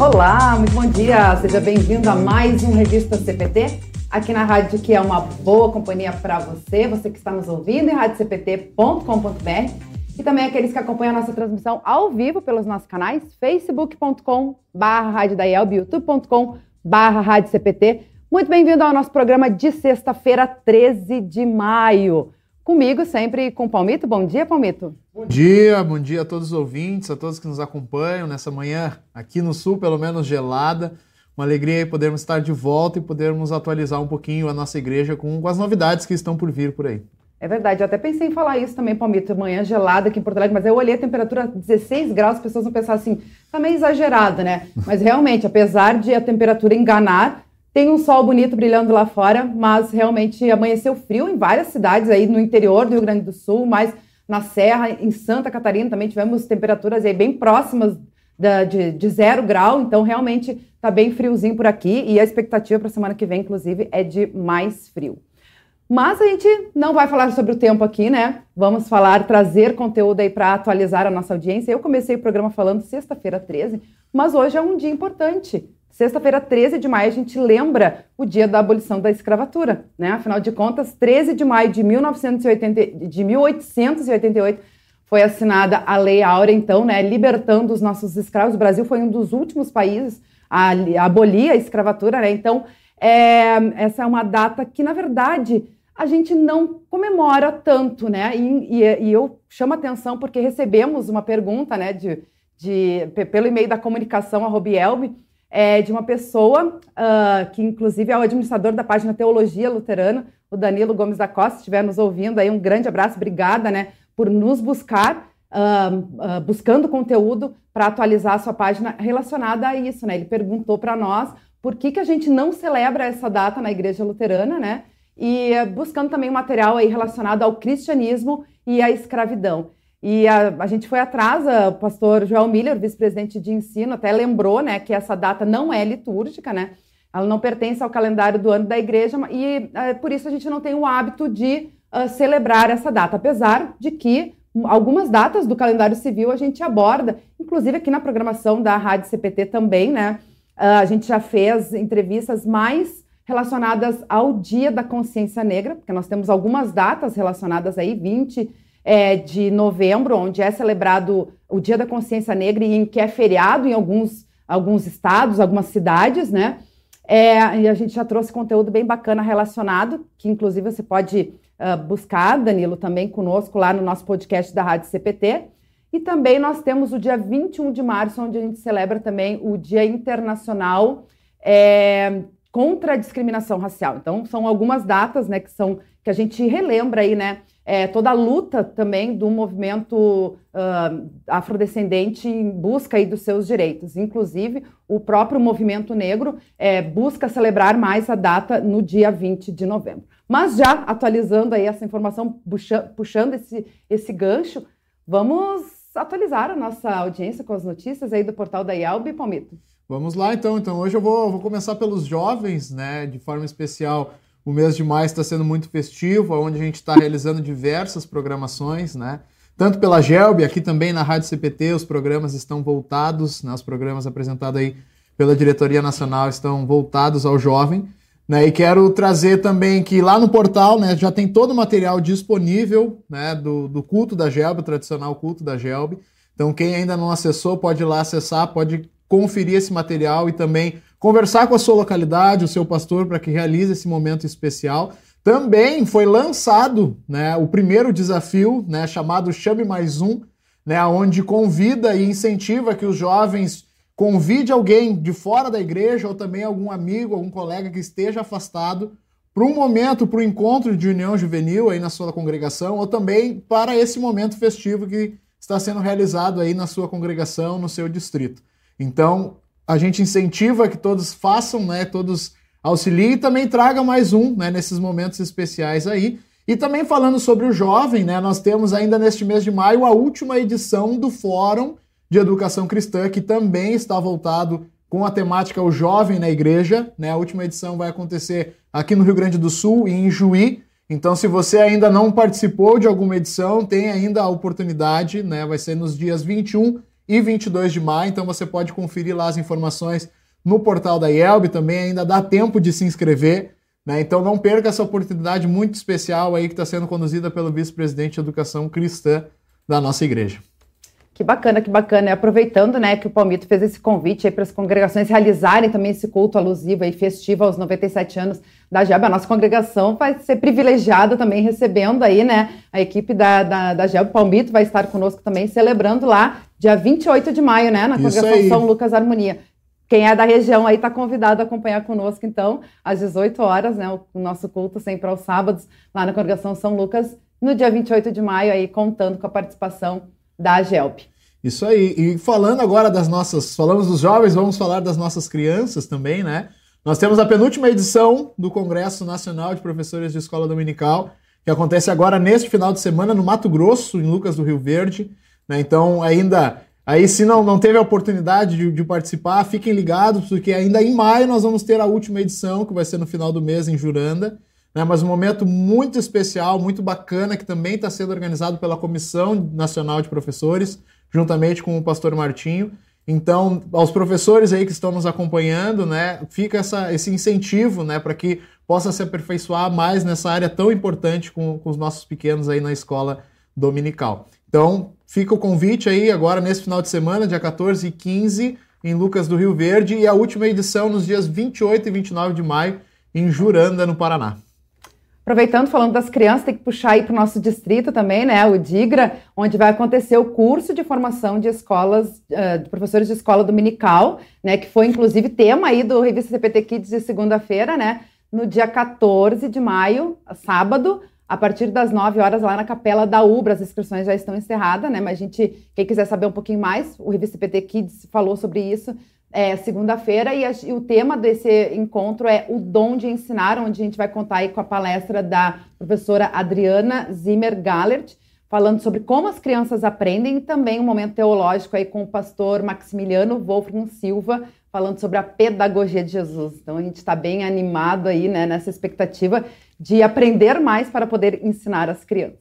Olá, muito bom dia. Seja bem-vindo a mais um Revista CPT, aqui na rádio que é uma boa companhia para você, você que está nos ouvindo em radiocpt.com.br e também aqueles que acompanham a nossa transmissão ao vivo pelos nossos canais facebook.com/barra youtube.com/barra Muito bem-vindo ao nosso programa de sexta-feira, 13 de maio. Comigo sempre com o Palmito. Bom dia, Palmito. Bom dia, bom dia a todos os ouvintes, a todos que nos acompanham nessa manhã aqui no sul, pelo menos gelada. Uma alegria podermos estar de volta e podermos atualizar um pouquinho a nossa igreja com, com as novidades que estão por vir por aí. É verdade, eu até pensei em falar isso também, Palmito, manhã gelada aqui em Porto Alegre, mas eu olhei a temperatura 16 graus, as pessoas vão pensar assim, tá meio exagerado, né? Mas realmente, apesar de a temperatura enganar, tem um sol bonito brilhando lá fora, mas realmente amanheceu frio em várias cidades aí no interior do Rio Grande do Sul, mas na Serra, em Santa Catarina também tivemos temperaturas aí bem próximas da, de, de zero grau, então realmente está bem friozinho por aqui e a expectativa para a semana que vem, inclusive, é de mais frio. Mas a gente não vai falar sobre o tempo aqui, né? Vamos falar, trazer conteúdo aí para atualizar a nossa audiência. Eu comecei o programa falando sexta-feira 13, mas hoje é um dia importante. Sexta-feira, 13 de maio, a gente lembra o dia da abolição da escravatura, né? Afinal de contas, 13 de maio de, 1980, de 1888 foi assinada a Lei Áurea, então, né, libertando os nossos escravos. O Brasil foi um dos últimos países a, abolir a escravatura, né? Então, é, essa é uma data que, na verdade, a gente não comemora tanto, né? E, e, e eu chamo atenção porque recebemos uma pergunta, né, de, de, pelo e-mail da comunicação, a Robielme, é, de uma pessoa uh, que, inclusive, é o administrador da página Teologia Luterana, o Danilo Gomes da Costa, estiver nos ouvindo aí, um grande abraço, obrigada, né, por nos buscar, uh, uh, buscando conteúdo para atualizar a sua página relacionada a isso, né? Ele perguntou para nós por que, que a gente não celebra essa data na Igreja Luterana, né? E buscando também material aí relacionado ao cristianismo e à escravidão. E a, a, gente foi atrás, o pastor Joel Miller, vice-presidente de ensino, até lembrou né, que essa data não é litúrgica, né? Ela não pertence ao calendário do ano da igreja e é, por isso a gente não tem o hábito de uh, celebrar essa data, apesar de que algumas datas do calendário civil a gente aborda, inclusive aqui na programação da Rádio CPT também, né? Uh, a gente já fez entrevistas mais relacionadas ao Dia da Consciência Negra, porque nós temos algumas datas relacionadas aí, 20 é, de novembro, onde é celebrado o Dia da Consciência Negra e em que é feriado em alguns, alguns estados, algumas cidades, né? É, e a gente já trouxe conteúdo bem bacana relacionado, que inclusive você pode uh, buscar, Danilo, também conosco lá no nosso podcast da Rádio CPT. E também nós temos o dia 21 de março, onde a gente celebra também o Dia Internacional é, contra a Discriminação Racial. Então, são algumas datas né, que, são, que a gente relembra aí, né? É, toda a luta também do movimento uh, afrodescendente em busca aí dos seus direitos. Inclusive, o próprio movimento negro é, busca celebrar mais a data no dia 20 de novembro. Mas já atualizando aí essa informação, puxa, puxando esse, esse gancho, vamos atualizar a nossa audiência com as notícias aí do portal da IALB, Palmito. Vamos lá então. Então hoje eu vou, vou começar pelos jovens, né, de forma especial o mês de maio está sendo muito festivo, onde a gente está realizando diversas programações, né? Tanto pela Gelb, aqui também na Rádio CPT, os programas estão voltados, né? os programas apresentados aí pela Diretoria Nacional estão voltados ao jovem. Né? E quero trazer também que lá no portal né, já tem todo o material disponível né, do, do culto da Gelb, o tradicional culto da Gelb. Então, quem ainda não acessou, pode ir lá acessar, pode conferir esse material e também conversar com a sua localidade, o seu pastor, para que realize esse momento especial. Também foi lançado né, o primeiro desafio, né, chamado Chame Mais Um, né, onde convida e incentiva que os jovens convide alguém de fora da igreja ou também algum amigo, algum colega que esteja afastado para um momento, para o encontro de união juvenil aí na sua congregação ou também para esse momento festivo que está sendo realizado aí na sua congregação, no seu distrito. Então, a gente incentiva que todos façam, né? Todos auxiliem e também traga mais um, né? Nesses momentos especiais aí. E também falando sobre o jovem, né, nós temos ainda neste mês de maio a última edição do Fórum de Educação Cristã, que também está voltado com a temática O Jovem na Igreja. Né? A última edição vai acontecer aqui no Rio Grande do Sul e em Juí. Então, se você ainda não participou de alguma edição, tem ainda a oportunidade, né? Vai ser nos dias 21 e 22 de maio, então você pode conferir lá as informações no portal da IELB, também ainda dá tempo de se inscrever. Né? Então não perca essa oportunidade muito especial aí que está sendo conduzida pelo vice-presidente de Educação Cristã da nossa igreja. Que bacana, que bacana. E aproveitando né, que o Palmito fez esse convite para as congregações realizarem também esse culto alusivo e festivo aos 97 anos da GEB, a nossa congregação vai ser privilegiada também recebendo aí, né, a equipe da, da, da GEB. O Palmito vai estar conosco também celebrando lá, dia 28 de maio, né, na congregação São Lucas Harmonia. Quem é da região aí está convidado a acompanhar conosco, então, às 18 horas, né? O, nosso culto sempre aos sábados, lá na congregação São Lucas, no dia 28 de maio, aí contando com a participação da AGELP. Isso aí. E falando agora das nossas. Falamos dos jovens, vamos falar das nossas crianças também, né? Nós temos a penúltima edição do Congresso Nacional de Professores de Escola Dominical, que acontece agora neste final de semana no Mato Grosso, em Lucas do Rio Verde. Né? Então, ainda Aí, se não, não teve a oportunidade de, de, participar, fiquem ligados, porque ainda em maio nós vamos ter a última edição, que vai ser no final do mês em Juranda. Né? Mas um momento muito especial, muito bacana, que também está sendo organizado pela Comissão Nacional de Professores, juntamente com o pastor Martinho. Então, aos professores aí que estão nos acompanhando, né, fica essa, esse incentivo né, para que possa se aperfeiçoar mais nessa área tão importante com, com os nossos pequenos aí na escola dominical. Então, fica o convite aí agora nesse final de semana, dia 14 e 15, em Lucas do Rio Verde, e a última edição nos dias 28 e 29 de maio, em Juranda, no Paraná. Aproveitando, falando das crianças, tem que puxar aí para o nosso distrito também, né? O DIGRA, onde vai acontecer o curso de formação de escolas, uh, de professores de escola dominical, né? Que foi inclusive tema aí do Revista CPT Kids de segunda-feira, né? No dia 14 de maio, sábado, a partir das 9 horas lá na Capela da Ubra. As inscrições já estão encerradas, né? Mas a gente, quem quiser saber um pouquinho mais, o Revista PT Kids falou sobre isso é, segunda-feira e, e, o tema desse encontro é o dom de ensinar, onde a gente vai contar aí com a palestra da professora Adriana Zimmer Gallert, falando sobre como as crianças aprendem e também um momento teológico aí com o pastor Maximiliano Wolfram Silva, falando sobre a pedagogia de Jesus. Então a gente está bem animado aí, né, nessa expectativa de aprender mais para poder ensinar as crianças.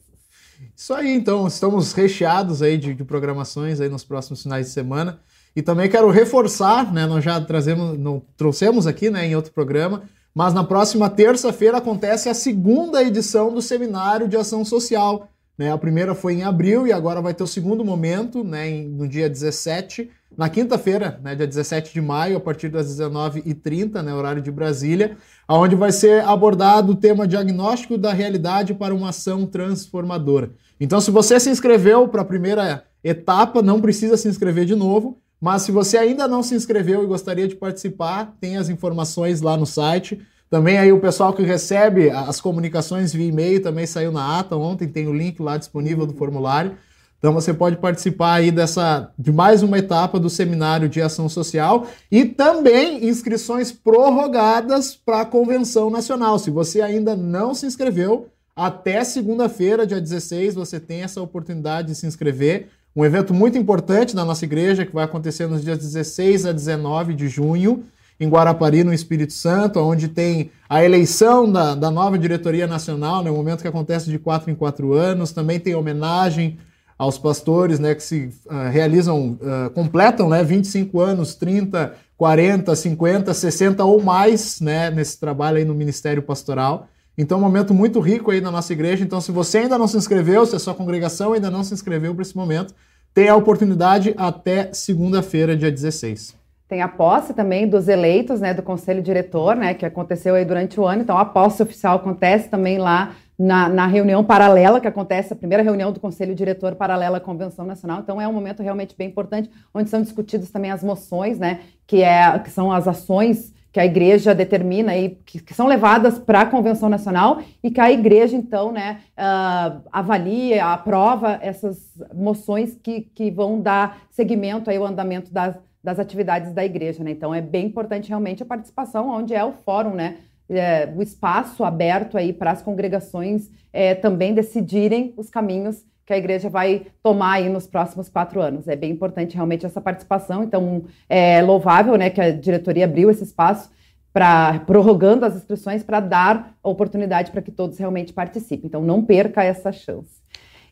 Isso aí, então, estamos recheados aí de, de programações aí nos próximos finais de semana. E também quero reforçar, né, nós já trazemos, não, trouxemos aqui né, em outro programa, mas na próxima terça-feira acontece a segunda edição do Seminário de Ação Social. Né? A primeira foi em abril e agora vai ter o segundo momento, né, no dia 17 na quinta-feira, né, dia 17 de maio, a partir das 19h30, né, horário de Brasília, onde vai ser abordado o tema diagnóstico da realidade para uma ação transformadora. Então, se você se inscreveu para a primeira etapa, não precisa se inscrever de novo, mas se você ainda não se inscreveu e gostaria de participar, tem as informações lá no site. Também aí o pessoal que recebe as comunicações via e-mail também saiu na ata ontem, tem o link lá disponível do formulário. Então você pode participar aí dessa de mais uma etapa do seminário de ação social e também inscrições prorrogadas para a convenção nacional. Se você ainda não se inscreveu, até segunda-feira, dia 16, você tem essa oportunidade de se inscrever. Um evento muito importante na nossa igreja que vai acontecer nos dias 16 a 19 de junho em Guarapari, no Espírito Santo, onde tem a eleição da, da nova diretoria nacional, né, um momento que acontece de quatro em quatro anos. Também tem homenagem aos pastores né, que se uh, realizam, uh, completam né, 25 anos, 30, 40, 50, 60 ou mais né, nesse trabalho aí no Ministério Pastoral. Então, um momento muito rico aí na nossa igreja. Então, se você ainda não se inscreveu, se a sua congregação ainda não se inscreveu para esse momento, tem a oportunidade até segunda-feira, dia 16. Tem a posse também dos eleitos, né, do conselho diretor, né, que aconteceu aí durante o ano. Então, a posse oficial acontece também lá na, na, reunião paralela que acontece, a primeira reunião do Conselho Diretor paralela à Convenção Nacional. Então é um momento realmente bem importante, onde são discutidas também as moções, né, que, é, que são as ações que a igreja determina e que, que são levadas para a Convenção Nacional e que a igreja, então, né, uh, avalia, aprova essas moções que, que vão dar seguimento aí ao andamento das, das atividades da igreja. Né? Então é bem importante realmente a participação, onde é o fórum, né? É, o espaço aberto aí para as congregações é, também decidirem os caminhos que a igreja vai tomar aí nos próximos quatro anos. É bem importante realmente essa participação, então é louvável né, que a diretoria abriu esse espaço para prorrogando as inscrições para dar oportunidade para que todos realmente participem. Então não perca essa chance.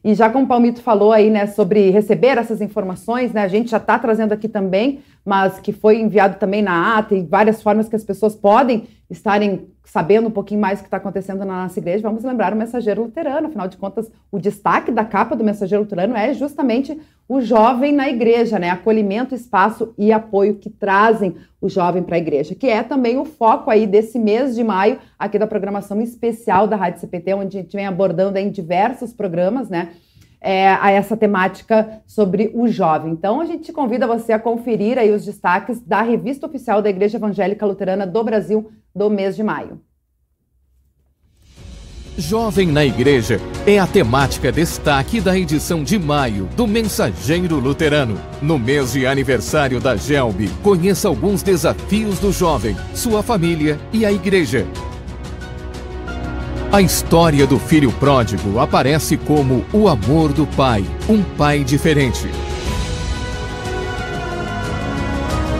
E já como o Palmito falou aí, né, sobre receber essas informações, né, a gente já está trazendo aqui também, mas que foi enviado também na ata e várias formas que as pessoas podem estarem sabendo um pouquinho mais o que está acontecendo na nossa igreja. Vamos lembrar o mensageiro luterano, afinal de contas, o destaque da capa do mensageiro luterano é justamente o jovem na igreja, né, acolhimento, espaço e apoio que trazem o jovem para a igreja, que é também o foco aí desse mês de maio aqui da programação especial da Rádio CPT, onde a gente vem abordando em diversos programas, né? É, a essa temática sobre o jovem. Então, a gente convida você a conferir aí os destaques da revista oficial da Igreja Evangélica Luterana do Brasil do mês de maio. Jovem na Igreja é a temática destaque da edição de maio do Mensageiro Luterano. No mês de aniversário da GELB, conheça alguns desafios do jovem, sua família e a igreja. A história do filho pródigo aparece como o amor do pai, um pai diferente.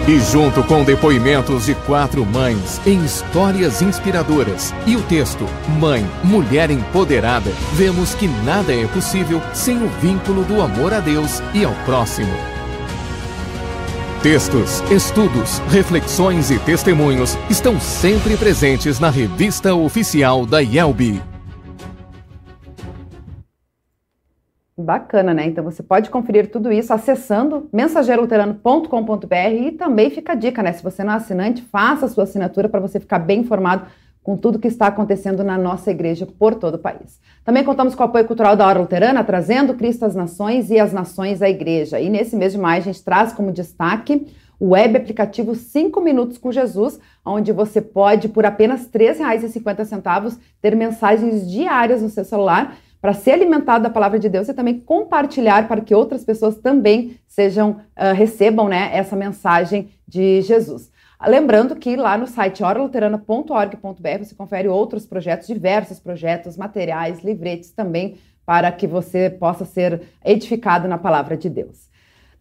E junto com depoimentos de quatro mães em histórias inspiradoras e o texto Mãe, Mulher Empoderada, vemos que nada é possível sem o vínculo do amor a Deus e ao próximo. Textos, estudos, reflexões e testemunhos estão sempre presentes na revista oficial da IELB. Bacana, né? Então você pode conferir tudo isso acessando mensageiroluterano.com.br e também fica a dica, né? Se você não é assinante, faça a sua assinatura para você ficar bem informado com tudo que está acontecendo na nossa igreja por todo o país. Também contamos com o apoio cultural da Hora Luterana, trazendo Cristo às Nações e as Nações à Igreja. E nesse mês de maio a gente traz como destaque o web aplicativo 5 Minutos com Jesus, onde você pode, por apenas R$ 3,50, ter mensagens diárias no seu celular para ser alimentado da palavra de Deus e também compartilhar para que outras pessoas também sejam uh, recebam né, essa mensagem de Jesus. Lembrando que lá no site oraluterana.org.br você confere outros projetos, diversos projetos, materiais, livretes também, para que você possa ser edificado na palavra de Deus.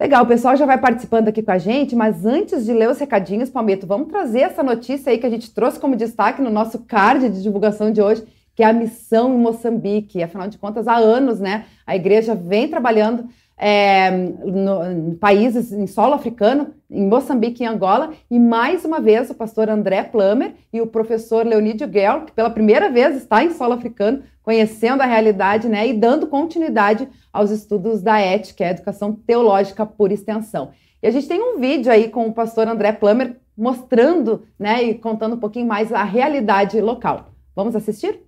Legal, o pessoal já vai participando aqui com a gente, mas antes de ler os recadinhos, Palmito, vamos trazer essa notícia aí que a gente trouxe como destaque no nosso card de divulgação de hoje, que é a missão em Moçambique. Afinal de contas, há anos, né, a igreja vem trabalhando é, no, países em solo africano, em Moçambique e Angola, e mais uma vez o pastor André Plummer e o professor Leonídio Guel, que pela primeira vez está em solo africano, conhecendo a realidade né, e dando continuidade aos estudos da ética, a educação teológica por extensão. E a gente tem um vídeo aí com o pastor André Plummer mostrando né, e contando um pouquinho mais a realidade local. Vamos assistir?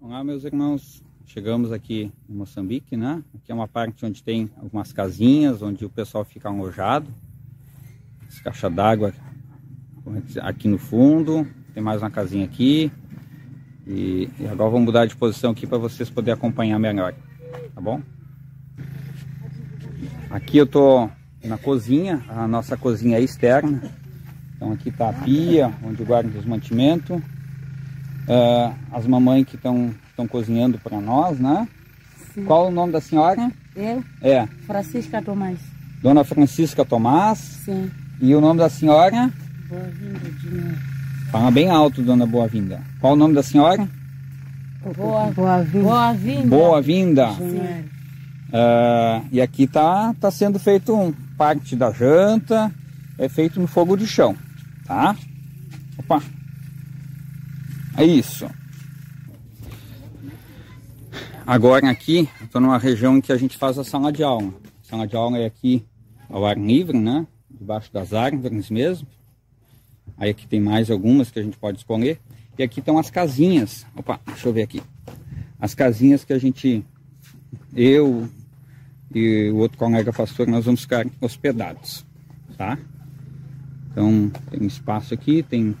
Olá, meus irmãos. Chegamos aqui em Moçambique, né? Aqui é uma parte onde tem algumas casinhas, onde o pessoal fica alojado. Essa caixa d'água aqui no fundo. Tem mais uma casinha aqui. E, e agora vou mudar de posição aqui para vocês poderem acompanhar melhor. Tá bom? Aqui eu tô na cozinha, a nossa cozinha é externa. Então aqui tá a pia, onde guarda os mantimentos uh, as mamães que estão cozinhando para nós, né? Sim. Qual o nome da senhora? Eu? É. Francisca Tomás. Dona Francisca Tomás? Sim. E o nome da senhora? Boa-vinda de Fala bem alto, dona Boa-vinda. Qual o nome da senhora? Boa-vinda. Boa-vinda. Boa-vinda. Uh, e aqui tá, tá sendo feito um parte da janta, é feito no fogo de chão, tá? Opa, é isso. Agora aqui, estou numa região em que a gente faz a sala de aula. A sala de aula é aqui ao ar livre, né? Debaixo das árvores mesmo. Aí aqui tem mais algumas que a gente pode escolher. E aqui estão as casinhas. Opa, deixa eu ver aqui. As casinhas que a gente, eu e o outro colega pastor, nós vamos ficar hospedados, tá? Então tem espaço aqui, tem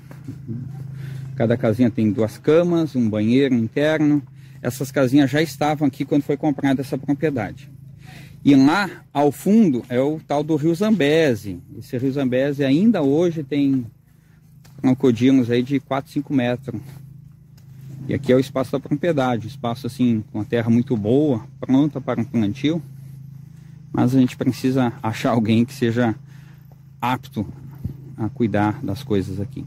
Cada casinha tem duas camas, um banheiro interno. Essas casinhas já estavam aqui quando foi comprada essa propriedade. E lá ao fundo é o tal do Rio Zambeze. Esse Rio Zambeze ainda hoje tem crocodilos aí de 4, 5 metros. E aqui é o espaço da propriedade, espaço assim com a terra muito boa, pronta para um plantio. Mas a gente precisa achar alguém que seja apto a cuidar das coisas aqui.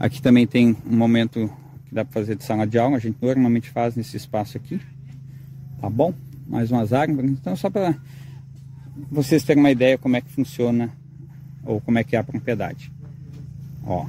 Aqui também tem um momento que dá para fazer de sala de aula, a gente normalmente faz nesse espaço aqui. Tá bom? Mais umas árvores. Então só para vocês terem uma ideia como é que funciona ou como é que é a propriedade. Ó,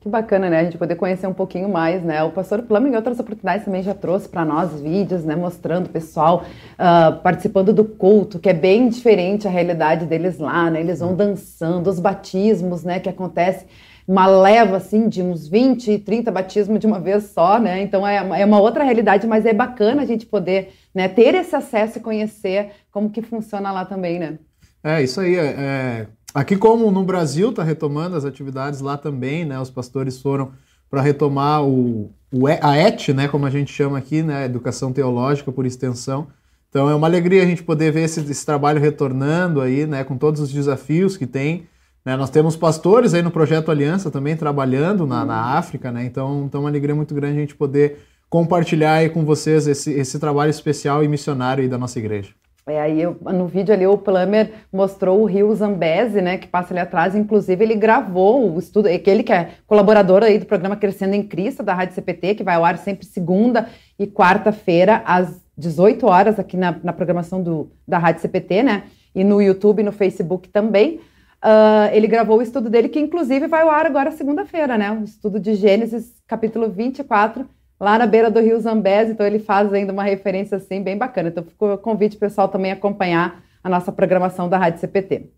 que bacana, né? A gente poder conhecer um pouquinho mais, né? O pastor Plano, em outras oportunidades, também já trouxe para nós vídeos, né? Mostrando o pessoal uh, participando do culto, que é bem diferente a realidade deles lá, né? Eles vão dançando, os batismos, né? Que acontece uma leva, assim, de uns 20, 30 batismos de uma vez só, né? Então é, é uma outra realidade, mas é bacana a gente poder né, ter esse acesso e conhecer como que funciona lá também, né? É, isso aí. É, é Aqui, como no Brasil está retomando as atividades lá também, né? Os pastores foram para retomar o, o, a ET, né? Como a gente chama aqui, né? Educação teológica por extensão. Então é uma alegria a gente poder ver esse, esse trabalho retornando aí, né? Com todos os desafios que tem. Né? Nós temos pastores aí no projeto Aliança também trabalhando na, na África, né? Então, então é uma alegria muito grande a gente poder compartilhar aí com vocês esse, esse trabalho especial e missionário aí da nossa igreja. É, aí eu, no vídeo ali o Plummer mostrou o Rio Zambeze, né, que passa ali atrás, inclusive ele gravou o estudo, aquele que é colaborador aí do programa Crescendo em Cristo, da Rádio CPT, que vai ao ar sempre segunda e quarta-feira, às 18 horas, aqui na, na programação do, da Rádio CPT, né, e no YouTube e no Facebook também. Uh, ele gravou o estudo dele, que inclusive vai ao ar agora segunda-feira, né, o estudo de Gênesis, capítulo 24, lá na beira do Rio Zambés, então ele faz ainda uma referência assim bem bacana. Então ficou o convite pessoal também acompanhar a nossa programação da Rádio CPT.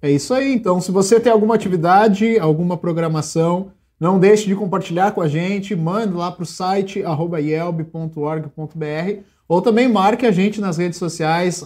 É isso aí, então se você tem alguma atividade, alguma programação, não deixe de compartilhar com a gente, mande lá para o site yelb.org.br ou também marque a gente nas redes sociais,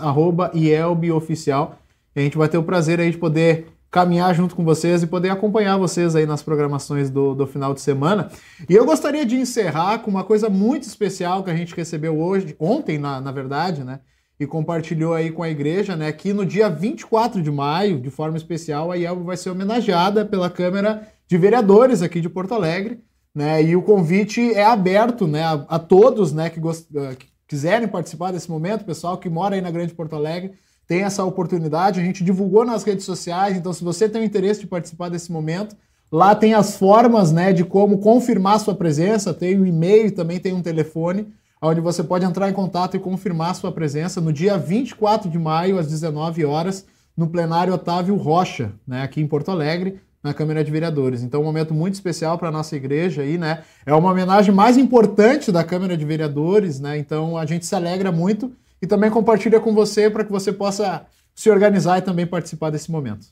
@yelboficial. A gente vai ter o prazer aí de poder caminhar junto com vocês e poder acompanhar vocês aí nas programações do, do final de semana. E eu gostaria de encerrar com uma coisa muito especial que a gente recebeu hoje, ontem, na, na verdade, né? E compartilhou aí com a igreja, né? Que no dia 24 de maio, de forma especial, a IELB vai ser homenageada pela Câmara de Vereadores aqui de Porto Alegre, né? E o convite é aberto, né? A, a todos, né? Que, gost... que quiserem participar desse momento, pessoal que mora aí na Grande Porto Alegre, tem essa oportunidade. A gente divulgou nas redes sociais, então se você tem o interesse de participar desse momento, lá tem as formas né, de como confirmar sua presença, tem o um e-mail, também tem um telefone, onde você pode entrar em contato e confirmar sua presença no dia 24 de maio, às 19 horas, no plenário Otávio Rocha, né, aqui em Porto Alegre, na Câmara de Vereadores. Então, um momento muito especial para a nossa igreja aí, né? É uma homenagem mais importante da Câmara de Vereadores, né? Então, a gente se alegra muito e também compartilha com você para que você possa se organizar e também participar desse momento.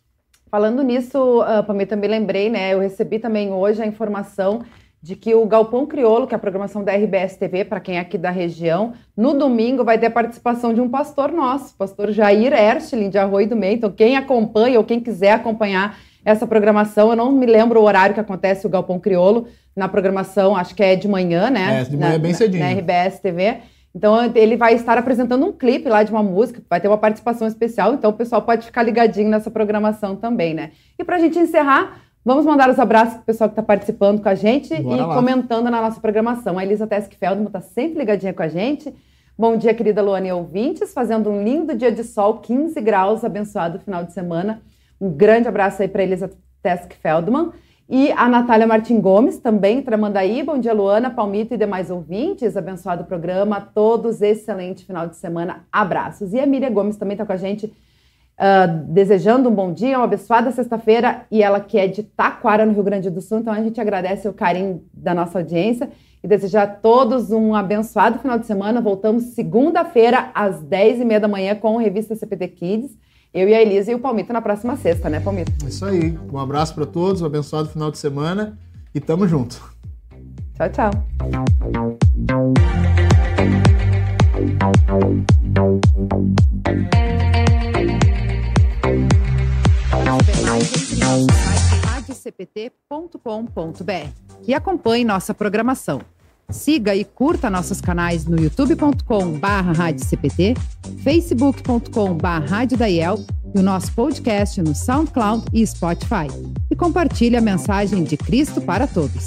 Falando nisso, uh, para mim também lembrei, né? Eu recebi também hoje a informação de que o Galpão Criolo, que é a programação da RBS TV, para quem é aqui da região, no domingo vai ter a participação de um pastor nosso, pastor Jair Erstling, de Arroio do Meio. Então, quem acompanha ou quem quiser acompanhar essa programação, eu não me lembro o horário que acontece o Galpão Criolo na programação, acho que é de manhã, né? É, de manhã na, bem cedinho. Na, na RBS TV. Então ele vai estar apresentando um clipe lá de uma música, vai ter uma participação especial, então o pessoal pode ficar ligadinho nessa programação também, né? E para a gente encerrar, vamos mandar os abraços para o pessoal que está participando com a gente Bora e lá. comentando na nossa programação. A Elisa Tesk Feldman está sempre ligadinha com a gente. Bom dia, querida Luane e ouvintes, fazendo um lindo dia de sol, 15 graus, abençoado final de semana. Um grande abraço aí para Elisa Tesk Feldman. E a Natália Martin Gomes, também Tramandaí. Bom dia, Luana, Palmito e demais ouvintes. Abençoado programa. Todos excelente final de semana. Abraços. E a Miriam Gomes também está com a gente, uh, desejando um bom dia, uma abençoada sexta-feira. E ela que é de Taquara, no Rio Grande do Sul. Então a gente agradece o carinho da nossa audiência e desejar a todos um abençoado final de semana. Voltamos segunda-feira, às 10h30 da manhã, com a revista CPT Kids. Eu e a Elisa e o Palmito na próxima sexta, né, Palmito? É isso aí. Um abraço para todos, um abençoado final de semana e tamo junto. Tchau, tchau. e acompanhe nossa programação. Siga e curta nossos canais no youtube.com/barra CPT, facebook.com/barra e o nosso podcast no SoundCloud e Spotify. E compartilhe a mensagem de Cristo para todos.